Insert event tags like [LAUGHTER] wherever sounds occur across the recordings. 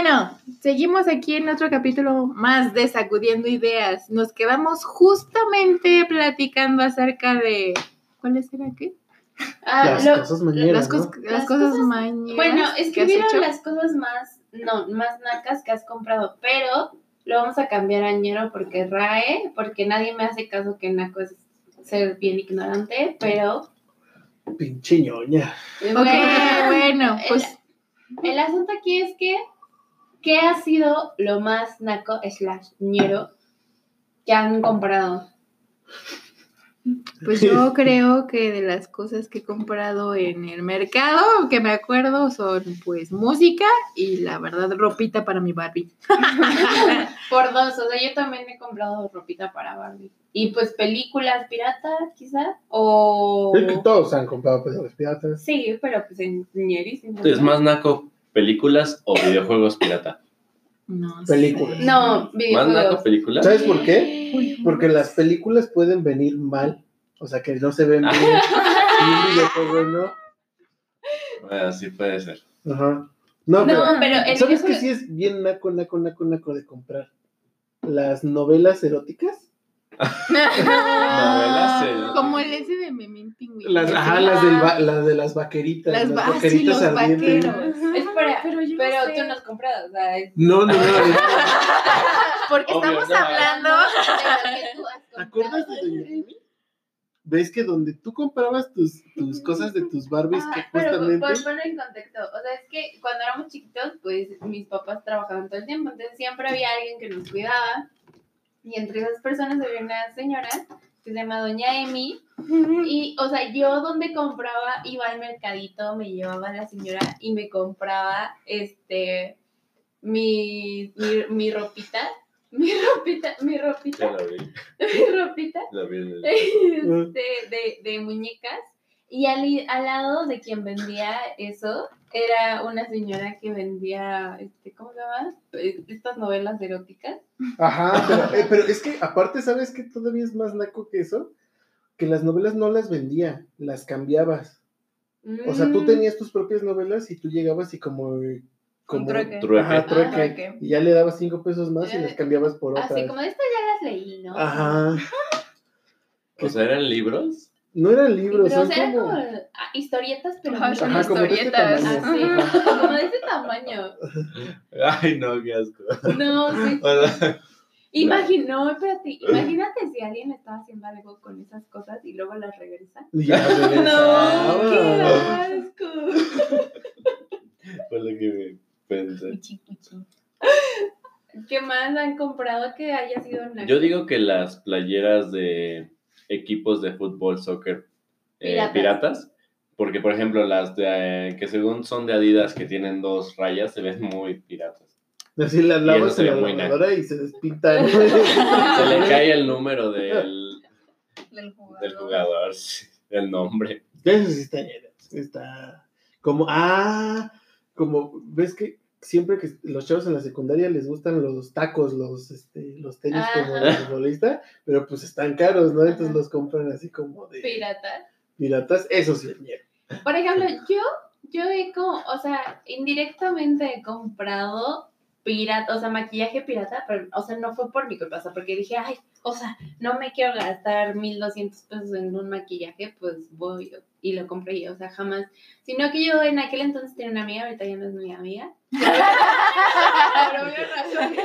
Bueno, seguimos aquí en otro capítulo más de Sacudiendo Ideas. Nos quedamos justamente platicando acerca de. ¿Cuáles eran qué? Ah, las lo- cosas mañeras, las, ¿no? cos- las Las cosas cosas- mañeras. Bueno, escribieron las cosas más, no, más nacas que has comprado, pero lo vamos a cambiar a ñero porque RAE, porque nadie me hace caso que naco es ser bien ignorante, pero Pinche ñoña. Ok, bueno, pues. El asunto aquí es que, ¿qué ha sido lo más naco slash ñero que han comprado? Pues yo [LAUGHS] creo que de las cosas que he comprado en el mercado, que me acuerdo, son pues música y la verdad ropita para mi Barbie. [LAUGHS] Por dos, o sea, yo también he comprado ropita para Barbie. Y pues películas piratas, quizá, o... Creo que todos han comprado películas piratas. Sí, pero pues en ñerísimo. Es más naco películas o videojuegos pirata. No Películas. No, Más videojuegos. naco películas. ¿Sabes por qué? Porque las películas pueden venir mal. O sea, que no se ven bien. y un videojuego no. Bueno, sí puede ser. Ajá. No, No, pero pero el ¿sabes que videojuego- sí es bien naco, naco, naco, naco de comprar? Las novelas eróticas. Novelas, [LAUGHS] eh. Como el ese de Memín Pingüino. Las, ajá, las, del va- las de las vaqueritas. Las, Las, va- ah, sí, vaqueritas los ardientes. vaqueros. Espera, pero yo no Pero sé. tú no has comprado, o sea, es... No, no, no. [LAUGHS] Porque Obvio, estamos no. hablando. de lo que tú has ¿Te acuerdas comprado. de Emi? ¿Ves que donde tú comprabas tus, tus cosas de tus Barbies que Ah, pero justamente... por poner en contexto, o sea, es que cuando éramos chiquitos, pues mis papás trabajaban todo el tiempo, entonces siempre había alguien que nos cuidaba. Y entre esas personas había una señora que se llama Doña Emi. Y, o sea, yo donde compraba, iba al mercadito, me llevaba a la señora y me compraba, este, mi, mi, mi ropita, [LAUGHS] mi ropita, mi ropita, la vi. [LAUGHS] mi ropita La vi el- este, de, de muñecas. Y al, al lado de quien vendía eso, era una señora que vendía, este, ¿cómo se llama? Eh, Estas novelas eróticas. Ajá, pero, eh, pero es que aparte, ¿sabes que todavía es más naco que eso? Que las novelas no las vendía, las cambiabas. O sea, tú Mm. tenías tus propias novelas y tú llegabas y como... como trueque. Trueque. Ajá, trueque. Trueque. Y ya le dabas cinco pesos más y Eh, las cambiabas por otras. Así como de estas ya las leí, ¿no? Ajá. O sea, eran libros. No eran libros, Pero son eran como... como ah, historietas, pero Ajá, Ajá, como de este historietas. tamaño. así, como de ese tamaño. Ay, no, qué asco. No, sí. Imagino, no, espérate, imagínate si alguien estaba haciendo algo con esas cosas y luego las regresa. [LAUGHS] No, qué asco. fue lo que me pensé. Puchi, puchi. ¿Qué más han comprado que haya sido una Yo digo que las playeras de equipos de fútbol, soccer eh, Piratas. piratas. porque por ejemplo las de, eh, que según son de Adidas que tienen dos rayas se ven muy piratas. Así las Y lavas en la muy lavadora y se despintan. [LAUGHS] Se le cae el número del, Del jugador. del jugador, el nombre. Eso sí está, está como, ah, como, ves que siempre que los chavos en la secundaria les gustan los tacos, los, este, los tenis como Ajá. de futbolista, pero pues están caros, ¿no? Entonces Ajá. los compran así como de pirata. piratas, eso sí es. Por ejemplo, yo, yo he como, o sea, indirectamente he comprado pirata, o sea, maquillaje pirata, pero, o sea, no fue por mi culpa, o sea, porque dije, ay, o sea, no me quiero gastar 1200 pesos en un maquillaje, pues voy y lo compré yo, o sea, jamás. Sino que yo en aquel entonces tenía una amiga, ahorita ya no es mi amiga. [LAUGHS] [LAUGHS] Por obvias razones.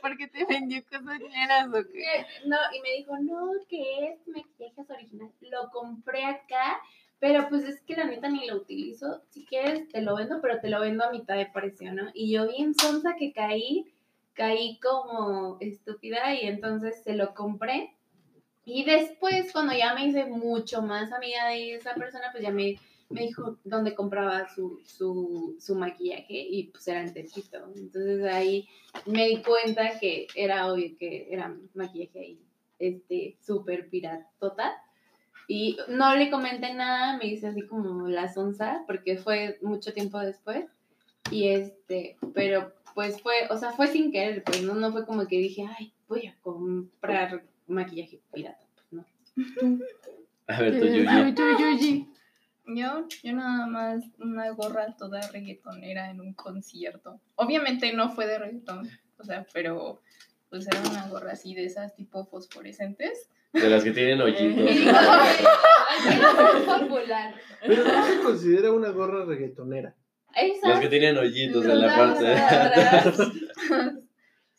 ¿Por qué te, vendió cosas ñeras o qué? No, y me dijo, no, que este maquillaje es original. Lo compré acá, pero pues es que la neta ni lo utilizo. Si quieres, te lo vendo, pero te lo vendo a mitad de precio, ¿no? Y yo bien sonsa que caí, caí como estúpida y entonces se lo compré. Y después, cuando ya me hice mucho más amiga de esa persona, pues ya me, me dijo dónde compraba su, su, su maquillaje y pues era en Tepito. Entonces ahí me di cuenta que era obvio que era maquillaje ahí, este, súper piratota. Y no le comenté nada, me hice así como la sonza, porque fue mucho tiempo después. Y este, pero pues fue, o sea, fue sin querer, pues no, no fue como que dije, ay, voy a comprar maquillaje pirata. Pues no. [LAUGHS] A ver, tú, Yuyi, Yuyi. tú, Yuyi. Yo, yo nada más una gorra toda reggaetonera en un concierto. Obviamente no fue de reggaetón, o sea, pero pues era una gorra así de esas tipo fosforescentes. De las que tienen hoyitos. Es [LAUGHS] [LAUGHS] popular. Pero no se considera una gorra reggaetonera. Las que tienen hoyitos en la parte.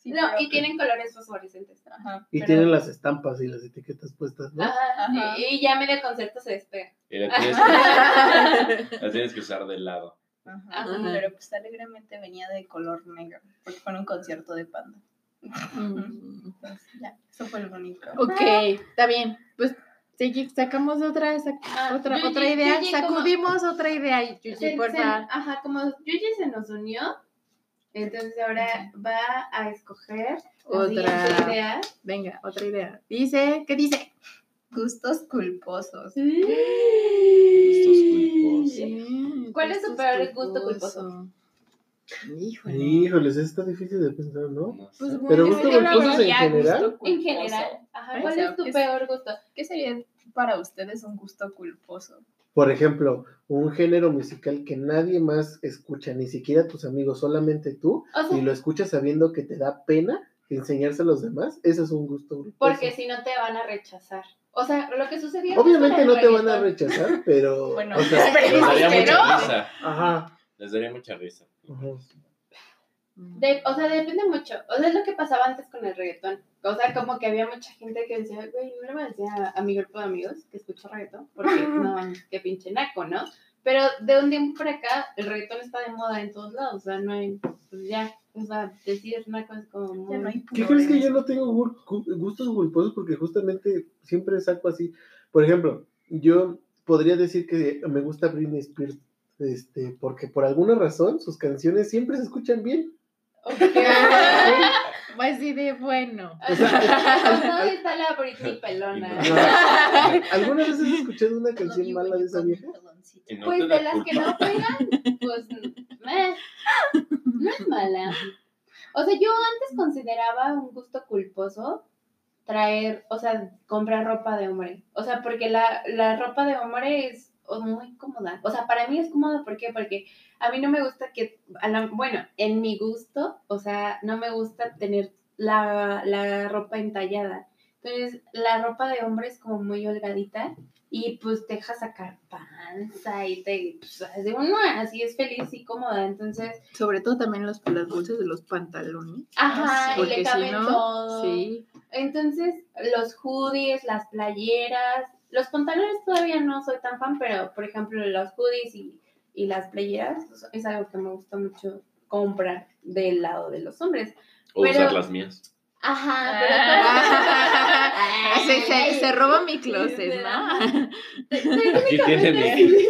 Sí, No, y tienen colores fosforescentes. Ajá, Y pero- tienen las estampas y las etiquetas puestas, ¿no? Ajá. Ajá. Y, y ya medio concepto se despega. Y la tienes, que, la tienes que usar de lado. Ajá, Ajá. Pero pues alegremente venía de color negro, porque fue en un concierto de panda. Mm. Entonces, ya, eso fue lo único. Ok, está bien. Pues sacamos otra, sac- Ah, otra, Yuji, otra idea. Yuji, como- Sacudimos otra idea, y Yuji, Se- por se- favor. ajá, como Yuji se nos unió, entonces ahora va a escoger Otra. idea. Venga, otra idea. Dice, ¿qué dice? Gustos culposos. Gustos culposos. Sí, ¿Cuál es su peor gusto culposo? Híjole. Híjoles, está difícil de pensar, ¿no? No sé. Pues, Pero gusto culposos en general. gusto En general, ajá, ¿cuál o sea, es tu ¿qué es- peor gusto? ¿Qué sería para ustedes un gusto culposo? Por ejemplo, un género musical que nadie más escucha, ni siquiera tus amigos, solamente tú, O sea, y lo escuchas sabiendo que te da pena enseñarse a los demás, eso es un gusto. porque si no te van a rechazar. O sea, lo que sucedía Obviamente no te van a rechazar, pero... [LAUGHS] Bueno, o sea, [LAUGHS] Les daría Pero- mucha risa. ajá. Les daría mucha risa. ajá. De- o sea, depende mucho. O sea, es lo que pasaba antes con el reggaetón. O sea, como que había mucha gente que decía, güey, no le voy a decir a, a mi grupo de amigos que escucho reggaetón, porque no, qué pinche naco, ¿no? Pero de un tiempo para acá, el reggaetón está de moda en todos lados. O sea, no hay, pues ya, o sea, decir naco es como muy... Ya no hay ¿Qué crees que yo no tengo gu- gu- gustos culposos? Porque justamente siempre saco así. Por ejemplo, yo podría decir que me gusta Britney Spears, este, porque por alguna razón sus canciones siempre se escuchan bien. Pues [LAUGHS] sí, de bueno. O sea, [LAUGHS] ¿Dónde está la Britney pelona? [LAUGHS] ¿Alguna vez has escuchado una canción you mala de esa vieja? no Pues de las que no pegan, pues meh, no es mala. O sea, yo antes consideraba un gusto culposo traer, o sea, comprar ropa de hombre. O sea, porque la, la ropa de hombre es muy cómoda. O sea, para mí es cómoda, ¿por qué? Porque a mí no me gusta que, bueno, en mi gusto, o sea, no me gusta tener la, la ropa entallada. Entonces, la ropa de hombre es como muy holgadita y pues te deja sacar panza y te, pues, hace uno así es feliz y cómoda. Entonces, Sobre todo también los, las bolsas de los pantalones. ajá, y Porque le si cabe no, todo. Sí. Entonces, los hoodies, las playeras, los pantalones todavía no soy tan fan, pero por ejemplo, los hoodies y, y las playeras es algo que me gusta mucho comprar del lado de los hombres. O Pero- usar las mías. Ajá, Ah, [LAUGHS] se, se, se roba mi closet, [LAUGHS] sí, ¿no? Aquí tiene mi.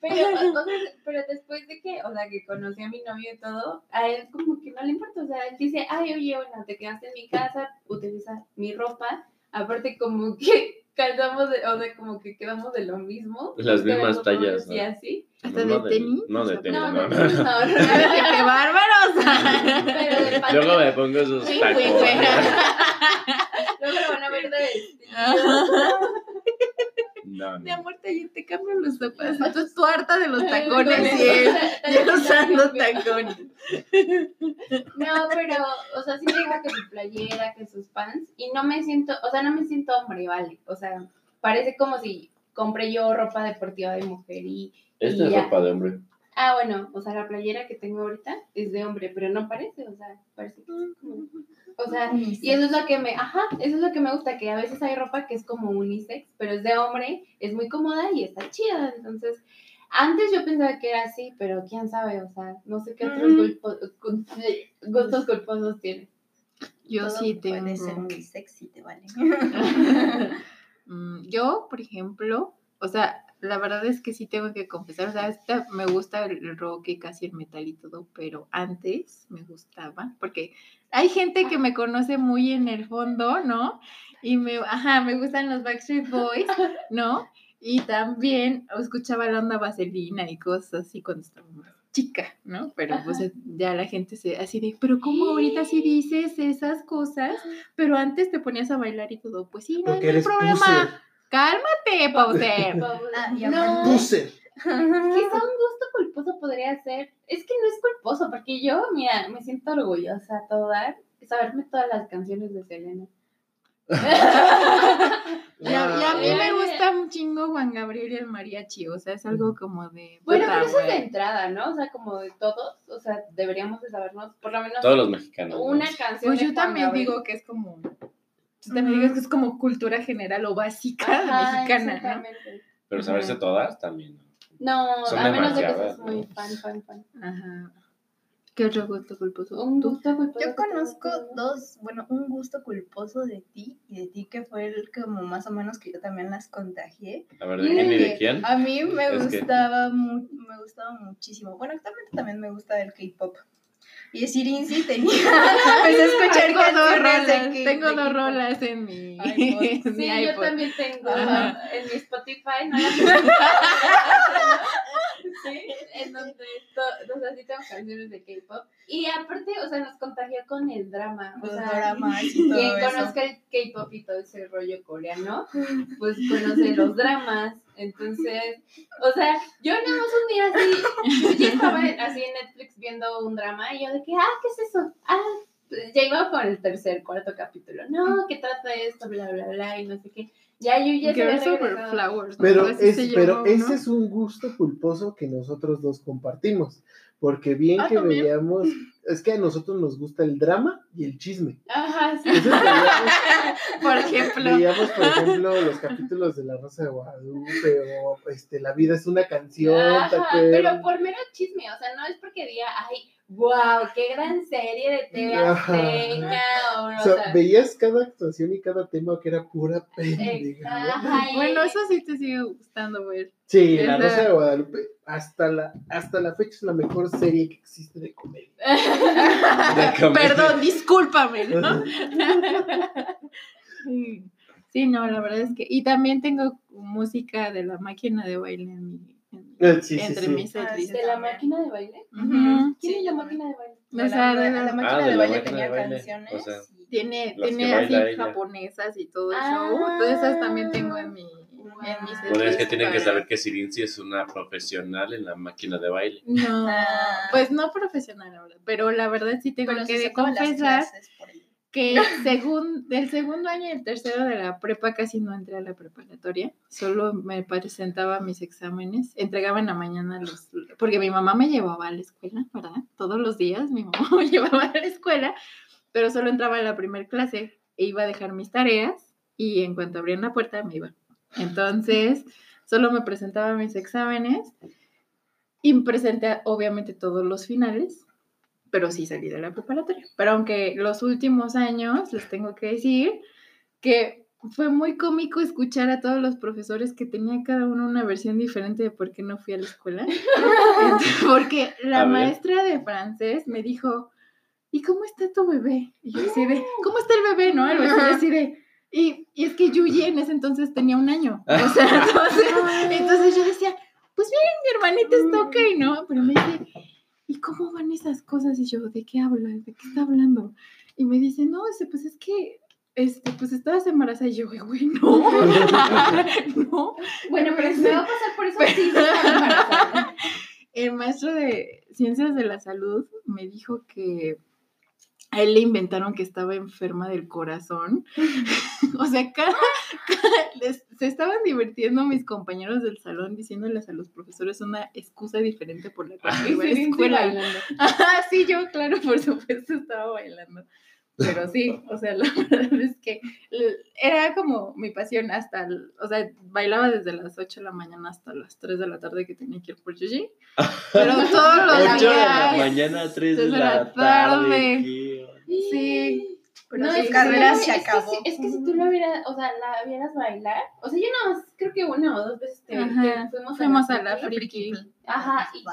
Pero, o sea, pero después de que, o sea, que conocí a mi novio y todo, a él como que no le importa, o sea, él dice, ay, oye, bueno, te quedaste en mi casa, utiliza mi ropa, aparte como que [LAUGHS] calzamos, de, o sea, como que quedamos de lo mismo. Las mismas tallas, así. ¿Hasta No de tenis? No de tenis, No, no. ¡Qué bárbaros! [LAUGHS] Luego me pongo esos Sí, tacos. [LAUGHS] luego lo van a ver de vestido. No, Mi no. amor, te, te cambio los zapatos. Entonces tú harta de los Con tacones [LAUGHS] y él, usando tacones. No, pero, o sea, sí me dijo que su playera, que sus pants, y no me siento, o sea, no me siento hombre, vale. O sea, parece como si compré yo ropa deportiva de mujer y, Esta es Ya. ropa de hombre. ah, bueno, o sea, la playera que tengo ahorita es de hombre, pero no parece, o sea, parece que es como, y eso es lo que me, ajá, eso es lo que me gusta, que a veces hay ropa que es como unisex, pero es de hombre, es muy cómoda y está chida, entonces... Antes yo pensaba que era así, pero quién sabe, o sea, no sé qué otros Mm. gustos culposos tiene. Yo Todo sí tengo. Puede ser muy sexy, te vale. [LAUGHS] Mm, Yo, por ejemplo, o sea, la verdad es que sí tengo que confesar, o sea, esta- me gusta el rock y casi el metal y todo, pero antes me gustaba, porque hay gente que me conoce muy en el fondo, ¿no? Y me, ajá, me gustan los Backstreet Boys, [LAUGHS] ¿no? Y también escuchaba la onda vaselina y cosas así cuando estaba más chica, ¿no? Pero pues ya la gente se así de, pero ¿cómo ahorita sí dices esas cosas? Pero antes te ponías a bailar y todo, pues sí, no hay ningún problema. puser. Cálmate, [LAUGHS] Pauser. No, Puser. quizá un gusto culposo podría ser. Es que no es culposo, porque yo, mira, me siento orgullosa a todo dar saberme todas las canciones de Selena. [LAUGHS] Y a, y a mí me gusta un chingo Juan Gabriel y el mariachi, o sea, es algo como de... Bueno, pero eso es de entrada, ¿no? O sea, como de todos, o sea, deberíamos de sabernos por lo menos Todos los mexicanos. ¿no? una canción Pues de yo Juan también Gabriel. digo que es como... Tú también digas que es como cultura general o básica Ajá, mexicana. Pero saberse todas también. No, Son a menos de que demasiadas, seas muy fan, fan, fan. Ajá. ¿Qué otro gusto culposo? Un gusto culposo. Yo que conozco dos, bueno, un gusto culposo de ti y de ti que fue el como más o menos que yo también las contagié. A ver, ¿de quién y de quién? A mí me Es que- gustaba, mu- me gustaba muchísimo. Bueno, actualmente también me gusta el K-pop. Y Sirinzi tenía, [LAUGHS] empecé a escuchar Tengo dos canciones de K- tengo de dos rolas en mi, iPod. [LAUGHS] en mi Sí, yo iPod. también tengo Ajá. en mi Spotify, no la [LAUGHS] Sí, [LAUGHS] en donde tengo canciones de K-pop. Y aparte, o sea, nos contagió con el drama. O Los sea, dramas y [LAUGHS] todo quien eso. conozca el K-pop y todo ese rollo coreano, pues conoce los dramas. Entonces, o sea, yo nada más un día así, yo ya estaba así en Netflix viendo un drama y yo de que, ah, ¿qué es eso? Ah, ya iba por el tercer, cuarto capítulo. No, ¿qué trata esto? Bla, bla, bla, y no sé qué. Ya yo ya Girls Over regresado. Flowers. ¿no? Pero, es, se pero ese ¿no? es un gusto culposo que nosotros dos compartimos. Porque bien Ah, que ¿también? veíamos, es que a nosotros nos gusta el drama y el chisme. Ajá, sí. Entonces [LAUGHS] veíamos, Por ejemplo. veíamos, por ejemplo, los capítulos de La Rosa de Guadalupe o este, La vida es una canción. ¿te Ajá, pero por mero chisme, o sea, no es porque diga, ay, wow, qué gran serie de TV Ajá. Azteca, o, sea, sea, veías cada actuación y cada tema que era pura pendeja. Bueno, eso sí te sigue gustando ver. Sí, La Rosa de Guadalupe, hasta la, hasta la fecha es la mejor serie que existe de comedia. [LAUGHS] De comedia. Perdón, discúlpame, ¿no? Sí. Sí, no, la verdad es que. Y también tengo música de la máquina de baile en mi. Eh, sí, sí, entre sí. mis Ah. ¿De la máquina de baile? Ujú. ¿Quién Sí, es la máquina de baile? O sea, de la- la máquina Ah, de de la baile máquina tenía de baile, canciones. o sea, Tiene, tiene así ella. japonesas y todo Ah. eso. Uh, todas esas también tengo en mi. En mis Bueno, es que tienen que saber que Sirinzi es una profesional en la máquina de baile. No, Ah. pues no profesional ahora, pero la verdad sí tengo pero que las confesar clases. Que [LAUGHS] según del segundo año y el tercero de la prepa casi no entré a la preparatoria, solo me presentaba mis exámenes, entregaba en la mañana los, porque mi mamá me llevaba a la escuela, ¿verdad? Todos los días mi [LAUGHS] mamá me llevaba a la escuela, pero solo entraba a la primera clase e iba a dejar mis tareas y en cuanto abrían la puerta me iba. Entonces, [LAUGHS] solo me presentaba mis exámenes y presenté obviamente todos los finales pero sí salí de la preparatoria. Pero aunque los últimos años, les tengo que decir que fue muy cómico escuchar a todos los profesores que tenía cada uno una versión diferente de por qué no fui a la escuela. [LAUGHS] [LAUGHS] Porque la maestra de francés me dijo, ¿y cómo está tu bebé? Y yo así de, [LAUGHS] ¿cómo está el bebé? ¿No? Algo así, de, y, y es que Yuyi en ese entonces tenía un año. O sea, entonces, entonces yo decía, pues bien, mi hermanita está ok, ¿no? Pero me dice, ¿y cómo van esas cosas? Y yo, ¿de qué habla? ¿De qué está hablando? Y me dice, no, pues es que, este, pues estabas embarazada. Y yo, güey, no, [LAUGHS] [LAUGHS] no. Bueno, pero si me va a pasar por eso, sí, embarazada. El maestro de ciencias de la salud me dijo que a él le inventaron que estaba enferma del corazón. [LAUGHS] o sea, cada, cada- les- se estaban divirtiendo mis compañeros del salón diciéndoles a los profesores una excusa diferente por la cual iba a la Sí, sí, escuela. [LAUGHS] Ajá, sí, yo, claro, por supuesto, estaba bailando. Pero sí, o sea, [LAUGHS] la verdad es que era como mi pasión hasta, el- o sea, bailaba desde las 8 de la mañana hasta las 3 de la tarde que tenía que ir por Yuji. Pero [LAUGHS] todos los 8 de la días. mañana, 3 de desde la la tarde. Sí, pero no, sí, es que carrera se es que acabó. Es que, si tú lo vieras, o sea, la vieras bailar, o sea, yo nada más creo que una o dos veces te, Ajá, fuimos, fuimos a la friki. friki. Ajá, y-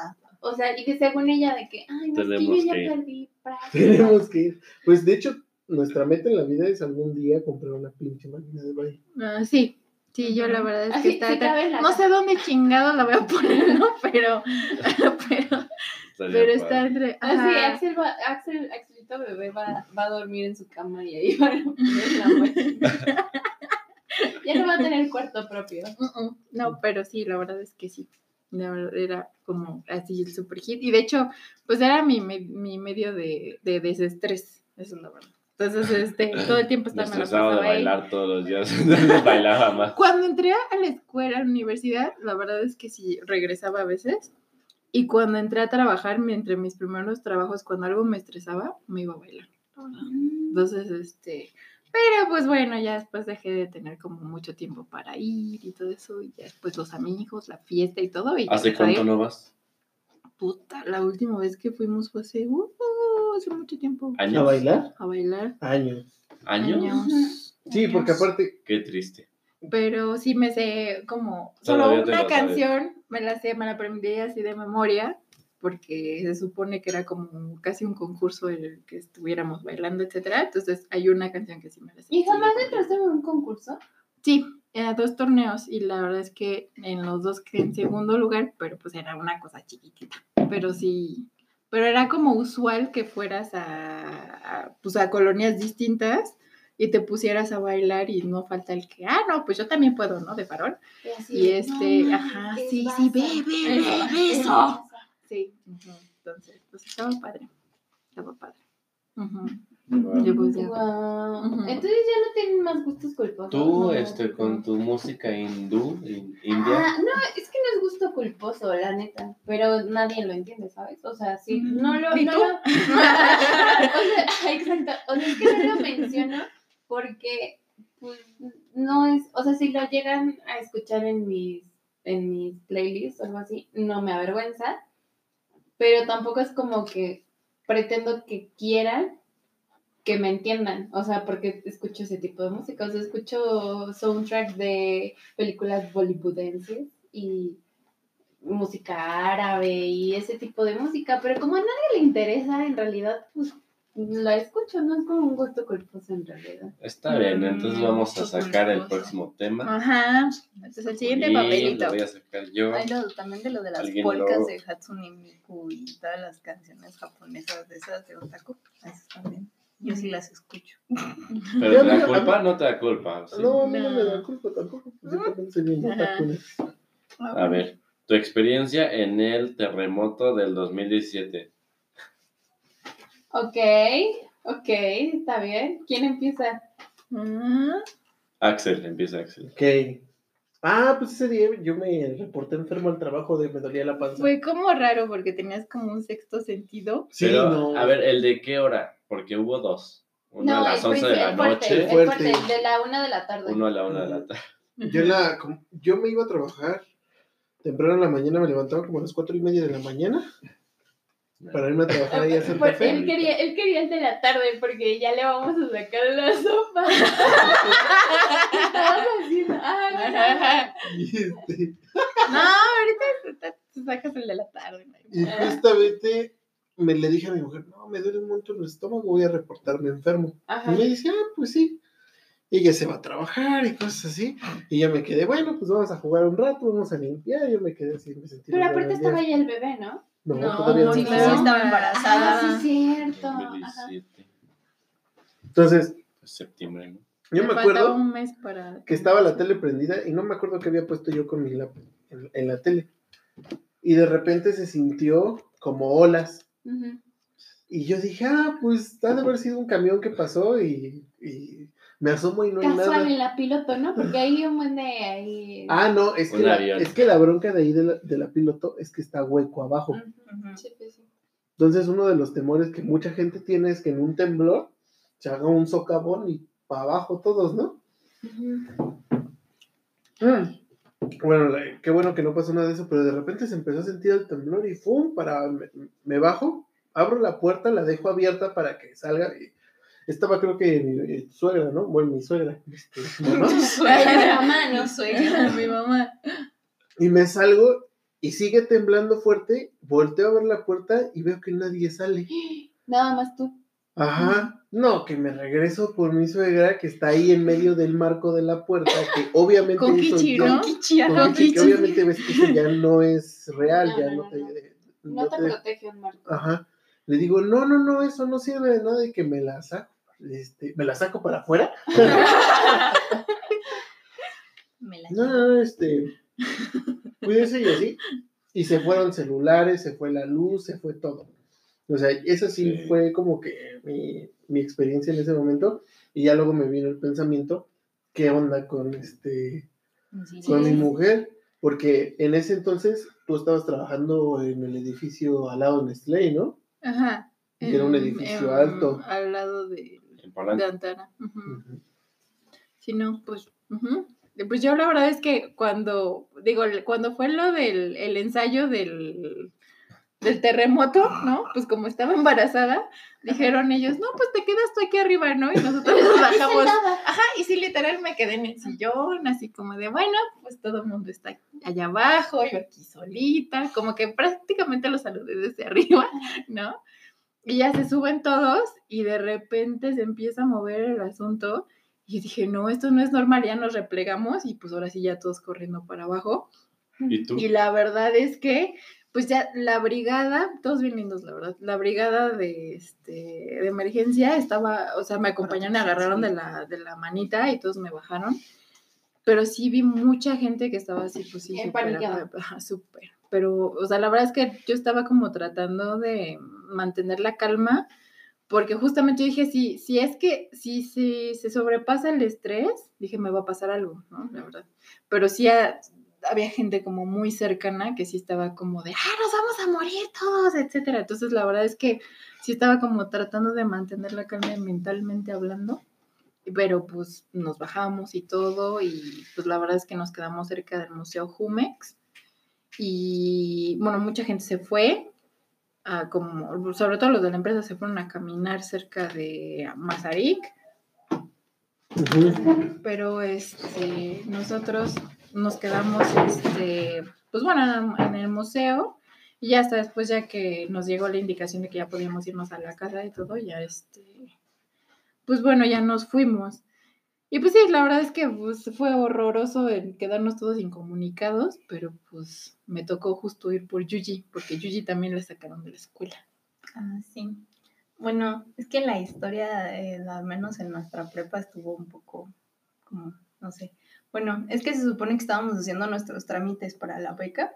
o sea, y que según ella de que, ay, no, es que yo ya perdí práctica. Tenemos que ir. Pues de hecho, nuestra meta en la vida es algún día comprar una pinche máquina de baile. Ah, sí, sí, yo la verdad es que Así, está... sí la no sé dónde chingado la voy a poner, ¿no? [LAUGHS] Pero, [LAUGHS] pero, pero está entre... Así, ajá. Axel, va, Axel, Axelito bebé va, va a dormir en su cama y ahí va a poner la. [LAUGHS] Ya no va a tener cuarto propio. Mm, mm. No, pero sí, la verdad es que sí. La verdad era como así el super hit. Y de hecho, pues era mi, mi medio de, de desestrés. Eso es la verdad. Entonces, este, [LAUGHS] todo el tiempo estaba me la estresaba de pasaba ahí. bailar todos los días. [LAUGHS] Entonces bailaba más. Cuando entré a la escuela, a la universidad, la verdad es que sí regresaba a veces. Y cuando entré a trabajar, entre mis primeros trabajos, cuando algo me estresaba, me iba a bailar. Entonces, este, pero pues bueno, ya después dejé de tener como mucho tiempo para ir y todo eso, y ya después los amigos, la fiesta y todo. Y ¿Hace cuánto no vas? Puta, la última vez que fuimos fue hace, uh, hace mucho tiempo. ¿A ¿Años? bailar? A bailar. Años. ¿Años? Sí, porque aparte, Qué triste. Pero sí me sé como solo Todavía una sabes. canción, me la sé, me la aprendí así de memoria, porque se supone que era como casi un concurso el que estuviéramos bailando, etcétera. Entonces hay una canción que sí me la sé. ¿Y jamás entraste en un concurso? Sí, era dos torneos y la verdad es que en los dos quedé en segundo lugar, pero pues era una cosa chiquitita. Pero sí, pero era como usual que fueras a, a, pues a colonias distintas y te pusieras a bailar y no falta el que, ah, no, pues yo también puedo, ¿no? De farol. Y, Y este, "No ajá, sí, sí, Baza". ve, ve, ve, ve [LAUGHS] Sí, ujú, entonces, pues estaba padre, estaba padre. Ujú. Wow. Yo pues. Entonces ya no tienen más gustos culposos. Tú, ¿no? este, con tu música hindú, in- india, Ah, no, es que no es gusto culposo, la neta. Pero nadie lo entiende, ¿sabes? O sea, sí, no lo. ¿y no tú? lo- [LAUGHS] o sea, [LAUGHS] exacto. O sea, es que no lo menciono porque, pues, no es. O sea, si lo llegan a escuchar en mis, en mis playlists o algo así, no me avergüenza. Pero tampoco es como que pretendo que quieran que me entiendan, o sea, porque escucho ese tipo de música, o sea, escucho soundtracks de películas bollywoodenses y música árabe y ese tipo de música, pero como a nadie le interesa, en realidad, pues la escucho, no es como un gusto culposo en realidad. está bien, entonces Mm, vamos a sacar el próximo tema. Ajá, este es el siguiente Y papelito. lo voy a sacar yo. Lo- también de lo de las polcas lo- de Hatsune Miku y todas las canciones japonesas de esas de otaku. Esas también. Yo sí las escucho. Pero te da culpa, no te da culpa. ¿sí? no, a mí no me da culpa tampoco. pues Yo también soy bien. A ver, tu experiencia en el terremoto del 2017. Ok, ok, está bien. ¿Quién empieza? Mm, Axel, empieza Axel. Ok. Ah, pues ese día yo me reporté enfermo al trabajo de me dolía la panza. Fue como raro porque tenías como un sexto sentido. sí, Pero, no. a ver, ¿el de qué hora? Porque hubo dos. Uno a las el 11 de la fuerte, noche, el Fuerte. fuerte, de la una de la tarde. uno a la una de la tarde. Yo, la, yo me iba a trabajar temprano en la mañana, me levantaba como a las cuatro y media de la mañana para irme a trabajar ahí [LAUGHS] a café. él, quería, él quería el de la tarde porque ya le vamos a sacar la sopa. [LAUGHS] Ah, Y, este, No, ahorita te- sacas el de la tarde. y justamente me le dije a mi mujer, no, me duele un montón el estómago, voy a reportarme enfermo. Ajá. Y me dice, ah, pues sí. Y ella se va a trabajar y cosas así. Y yo me quedé, bueno, pues vamos a jugar un rato, vamos a limpiar. Yo me quedé así, me sentí. Pero aparte estaba ya el bebé, ¿no? No, No, todavía no. sí, estaba. claro, estaba embarazada. Ah, sí, cierto. Ajá. 2017, Entonces, septiembre, ¿no? yo me acuerdo un mes para que estaba la tele prendida y no me acuerdo qué había puesto yo con mi lap en, en la tele. Y de repente se sintió como olas. Y yo dije, ah, pues ha de haber sido un camión que pasó y, y me asomo y no hay Casual nada. en la piloto, ¿no? Porque hay un buen de ahí. Ah, no, es que, la, es que la bronca de ahí de la, de la piloto es que está hueco abajo. Ujú. Sí, pues sí. Entonces, uno de los temores que mucha gente tiene es que en un temblor se haga un socavón y para abajo todos, ¿no? Mm. Bueno, qué bueno que no pasó nada de eso, pero de repente se empezó a sentir el temblor y ¡fum! Para, me, me bajo, abro la puerta, la dejo abierta para que salga. y estaba creo que mi, eh, suegra, ¿no? Bueno, mi suegra, este, mamá. Ay, mi [LAUGHS] mamá, ¿no? Suegra. [LAUGHS] mi mamá. Y me salgo y sigue temblando fuerte, volteo a ver la puerta y veo que nadie sale. Nada más tú. Ajá, no, que me regreso por mi suegra que está ahí en medio del marco de la puerta, que obviamente Con Kichi, ya- ¿no? Kichi, con. Kichi, que obviamente ves que eso ya no es real, No, ya no, no no, te... no. no No te te- protege un marco. Ajá. Le digo, no, no, no, eso no sirve de nada y que me la saco. Este, me la saco para afuera. [LAUGHS] no, no, no, este, cuídese y así. Y se fueron celulares, se fue la luz, se fue todo. O sea, esa sí, Sí. fue como que mi, mi experiencia en ese momento. Y ya luego me vino el pensamiento, ¿qué onda con este, Sí, con mi sí. mujer? Porque en ese entonces tú estabas trabajando en el edificio al lado de Nestlé, ¿no? Ajá. Y era un edificio en- alto. Al lado de, De. Antara. Sí, no, pues. Pues yo la verdad es que cuando, digo, cuando fue lo del el ensayo del, del terremoto, ¿no? Pues como estaba embarazada, dijeron ellos, no, pues te quedas tú aquí arriba, ¿no? Y nosotros [LAUGHS] nos bajamos. Ajá, y sí, literal me quedé en el sillón, así como de, bueno, pues todo el mundo está allá abajo, yo aquí solita, como que prácticamente los saludé desde arriba, ¿no? Y ya se suben todos y de repente se empieza a mover el asunto. Y dije, no, esto no es normal, ya nos replegamos y pues ahora sí ya todos corriendo para abajo. ¿Y tú? Y la verdad es que, pues ya la brigada, todos bien lindos, la verdad, la brigada de, este, de emergencia estaba, o sea, me acompañaron, me agarraron de la, de la manita y todos me bajaron. Pero sí vi mucha gente que estaba así, pues sí, súper. Pero, o sea, la verdad es que yo estaba como tratando de mantener la calma, porque justamente yo dije, si, si es que, si, si se sobrepasa el estrés, dije, me va a pasar algo, ¿no? La verdad. Pero sí ha- había gente como muy cercana que sí estaba como de, ah, nos vamos a morir todos, etcétera. Entonces, la verdad es que sí estaba como tratando de mantener la calma mentalmente hablando, pero pues nos bajamos y todo, y pues la verdad es que nos quedamos cerca del Museo Jumex. Y bueno, mucha gente se fue, a como, sobre todo los de la empresa se fueron a caminar cerca de Mazarik, Ujú. pero este, nosotros nos quedamos, este, pues bueno, en, en el museo y ya hasta después ya que nos llegó la indicación de que ya podíamos irnos a la casa y todo, ya este, pues bueno, ya nos fuimos. Y pues sí, la verdad es que pues, fue horroroso el quedarnos todos incomunicados, pero pues me tocó justo ir por Yuji, porque Yuji también la sacaron de la escuela. Ah, sí. Bueno, es que la historia, eh, al menos en nuestra prepa, estuvo un poco como, no sé. Bueno, es que se supone que estábamos haciendo nuestros trámites para la beca,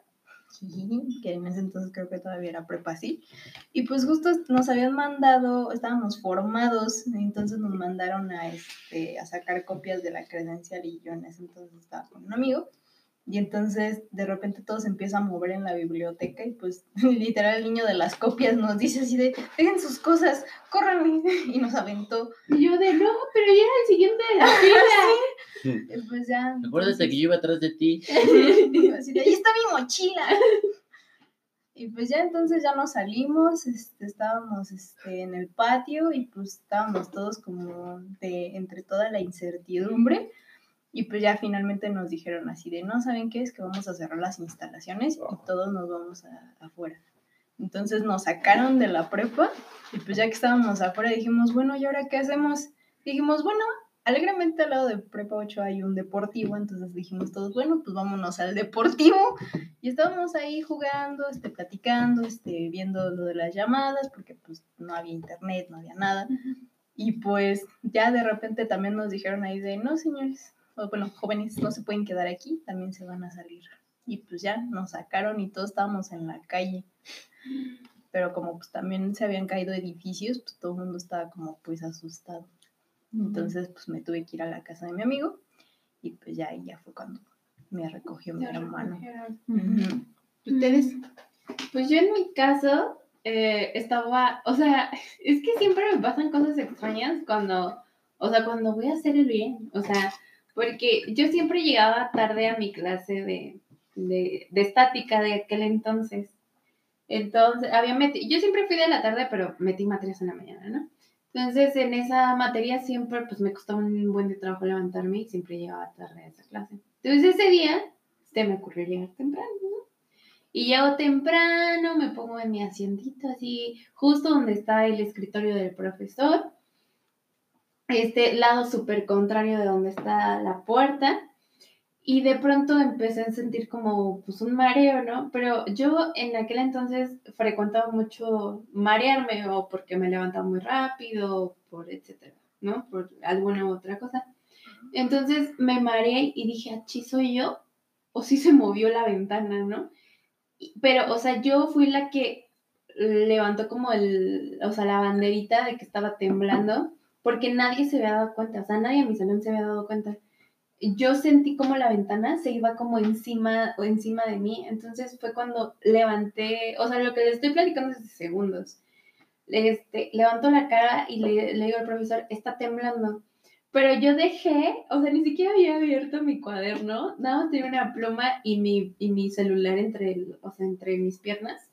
que en ese entonces creo que todavía era prepa, sí. Y pues justo nos habían mandado, estábamos formados, entonces nos mandaron a, este, a sacar copias de la credencial y yo en ese entonces estaba con un amigo. Y entonces de repente todo se empieza a mover en la biblioteca y pues [LAUGHS] literal el niño de las copias nos dice así de, dejen sus cosas, córranme. [LAUGHS] Y nos aventó. Y yo de no, pero ya era el siguiente de la [LAUGHS] fila. Y pues ya. Acuérdate que yo iba atrás de ti. Y yo así de, ahí está mi mochila. Y pues ya entonces ya nos salimos, este, estábamos este, en el patio y pues estábamos todos como de entre toda la incertidumbre. Y pues ya finalmente nos dijeron así de, no, ¿saben qué? Es que vamos a cerrar las instalaciones y todos nos vamos a- afuera. Entonces nos sacaron de la prepa y pues ya que estábamos afuera dijimos, bueno, ¿y ahora qué hacemos? Dijimos, bueno, alegremente al lado de Prepa 8 hay un deportivo, entonces dijimos todos, bueno, pues vámonos al deportivo. Y estábamos ahí jugando, este, platicando, este, viendo lo de las llamadas, porque pues no había internet, no había nada. Y pues ya de repente también nos dijeron ahí de, no, señores, bueno, jóvenes, no se pueden quedar aquí, también se van a salir. Y pues ya nos sacaron y todos estábamos en la calle. Pero como pues también se habían caído edificios, pues todo el mundo estaba como pues asustado. Entonces pues me tuve que ir a la casa de mi amigo y pues ya ya fue cuando me recogió mi hermano. ¿Ustedes? Pues yo en mi caso eh, estaba, o sea, es que siempre me pasan cosas extrañas cuando, o sea, cuando voy a hacer el bien, o sea, porque yo siempre llegaba tarde a mi clase de, de, de estática de aquel entonces. Entonces, había meti- yo siempre fui de la tarde, pero metí materias en la mañana, ¿no? Entonces, en esa materia siempre, pues me costaba un buen de trabajo levantarme y siempre llegaba tarde a esa clase. Entonces, ese día, se me ocurrió llegar temprano, ¿no? Y llego temprano, me pongo en mi asientito así, justo donde está el escritorio del profesor. Este lado súper contrario de donde está la puerta. Y de pronto empecé a sentir como pues un mareo, ¿no? Pero yo en aquel entonces frecuentaba mucho marearme o porque me levantaba muy rápido, por etcétera, ¿no? Por alguna otra cosa. Entonces me mareé y dije, ¿achí soy yo? O sí se movió la ventana, ¿no? Pero, o sea, yo fui la que levantó como el, o sea, la banderita de que estaba temblando, porque nadie se había dado cuenta, o sea, nadie en mi salón se había dado cuenta. Yo sentí como la ventana se iba como encima o encima de mí, entonces fue cuando levanté, o sea, lo que le estoy platicando es de segundos. Este, levanto la cara y le, digo al profesor, está temblando. Pero yo dejé, o sea, ni siquiera había abierto mi cuaderno, nada más tenía una pluma y mi, y mi celular entre, o sea, entre mis piernas.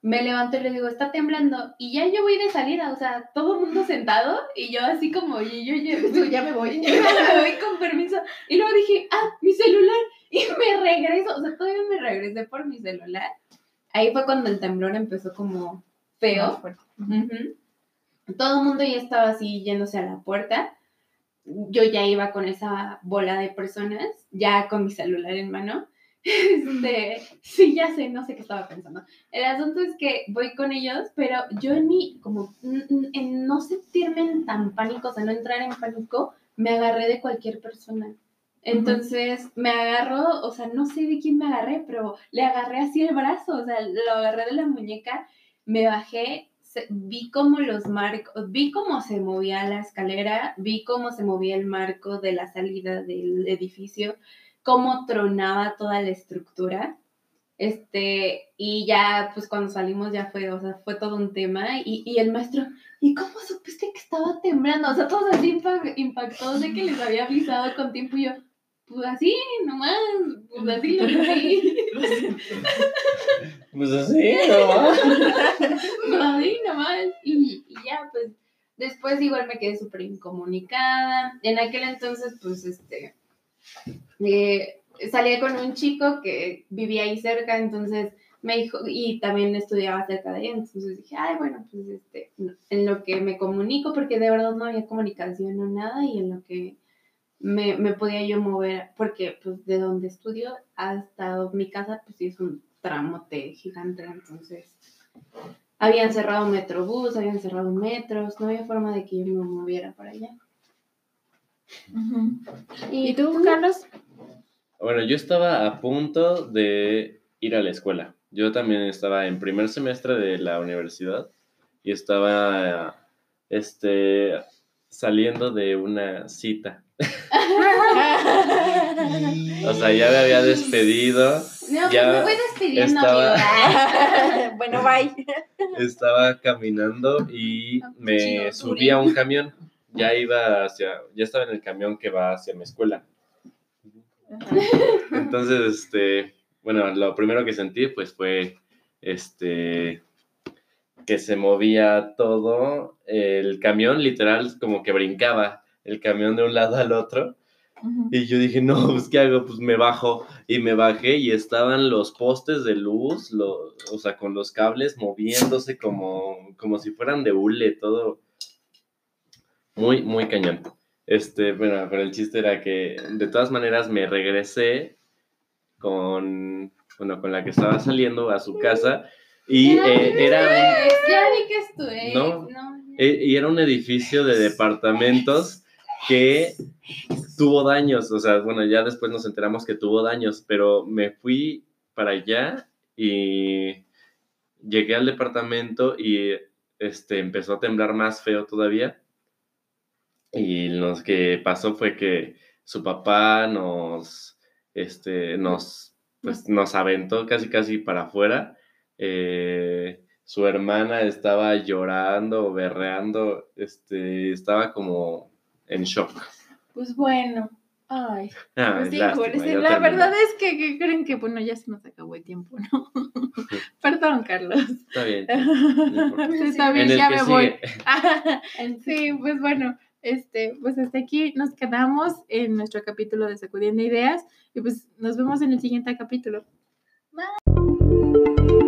Me levanto y le digo, está temblando. Y ya yo voy de salida, o sea, todo el mundo sentado y yo así como, y yo, yo, [LAUGHS] Tú, ya me voy. [LAUGHS] yo me voy con permiso. Y luego dije, ah, mi celular. Y [LAUGHS] me regreso, o sea, todavía me regresé por mi celular. Ahí fue cuando el temblor empezó como feo. Fuerte. Ujú. Todo el mundo ya estaba así yéndose a la puerta. Yo ya iba con esa bola de personas, ya con mi celular en mano. [LAUGHS] Este, sí, ya sé, no sé qué estaba pensando. El asunto es que voy con ellos, pero yo en mi, como, en no sentirme en tan pánico, o sea, no entrar en pánico, me agarré de cualquier persona. Entonces me agarró, o sea, no sé de quién me agarré, pero le agarré así el brazo, o sea, lo agarré de la muñeca, me bajé, vi cómo los marcos, vi cómo se movía la escalera, vi cómo se movía el marco de la salida del edificio, cómo tronaba toda la estructura. Este, y ya, pues cuando salimos ya fue, o sea, fue todo un tema. Y, y el maestro, ¿y cómo supiste que estaba temblando? O sea, todos así impa- impactados de que les había avisado con tiempo. Y yo, pues así, nomás, pues así lo sentí. [LAUGHS] Pues así, ¿no? [LAUGHS] Así nomás. Y, y ya, pues, después igual me quedé súper incomunicada. En aquel entonces, pues, este, eh, salía con un chico que vivía ahí cerca, entonces me dijo, y también estudiaba cerca de él, entonces dije, ay, bueno, pues, este, en lo que me comunico, porque de verdad no había comunicación o nada, y en lo que me, me podía yo mover, porque, pues, de donde estudio hasta mi casa, pues, sí es un tramote gigante, entonces habían cerrado Metrobús, habían cerrado metros, no había forma de que yo me moviera para allá. Ujú. ¿Y tú, Carlos? Bueno, yo estaba a punto de ir a la escuela. Yo también estaba en primer semestre de la universidad y estaba este, saliendo de una cita. [LAUGHS] O sea, ya me había despedido, No, Ya me voy despidiendo, estaba- amigo. [LAUGHS] bueno, bye. estaba caminando y me Chido, subí a un camión. Ya iba hacia, ya estaba en el camión que va hacia mi escuela. Entonces, este, bueno, lo primero que sentí pues fue este que se movía todo, el camión literal como que brincaba el camión de un lado al otro y yo dije, no, pues ¿qué hago? Pues me bajo y me bajé y estaban los postes de luz, lo- o sea, con los cables moviéndose como, como si fueran de hule, todo muy, muy cañón. Este, bueno, pero el chiste era que de todas maneras me regresé con, bueno, con la que estaba saliendo a su casa y eh, era un, Ya vi que estuve. No. no. eh, y era un edificio de departamentos que tuvo daños, o sea, bueno, ya después nos enteramos que tuvo daños, pero me fui para allá y llegué al departamento y este empezó a temblar más feo todavía. Y lo que pasó fue que su papá nos este nos pues nos aventó casi casi para afuera. Eh, su hermana estaba llorando, berreando, este, estaba como en shock. Pues bueno. Ay, Ay, pues lástima, La terminó. verdad es que, que creen que, bueno, ya se nos acabó el tiempo, ¿no? [LAUGHS] Perdón, Carlos. Está bien. [LAUGHS] no. Está bien, ya me voy. sigue. [LAUGHS] Sí, pues bueno, este, pues hasta aquí nos quedamos en nuestro capítulo de Sacudiendo Ideas y pues nos vemos en el siguiente capítulo. Bye.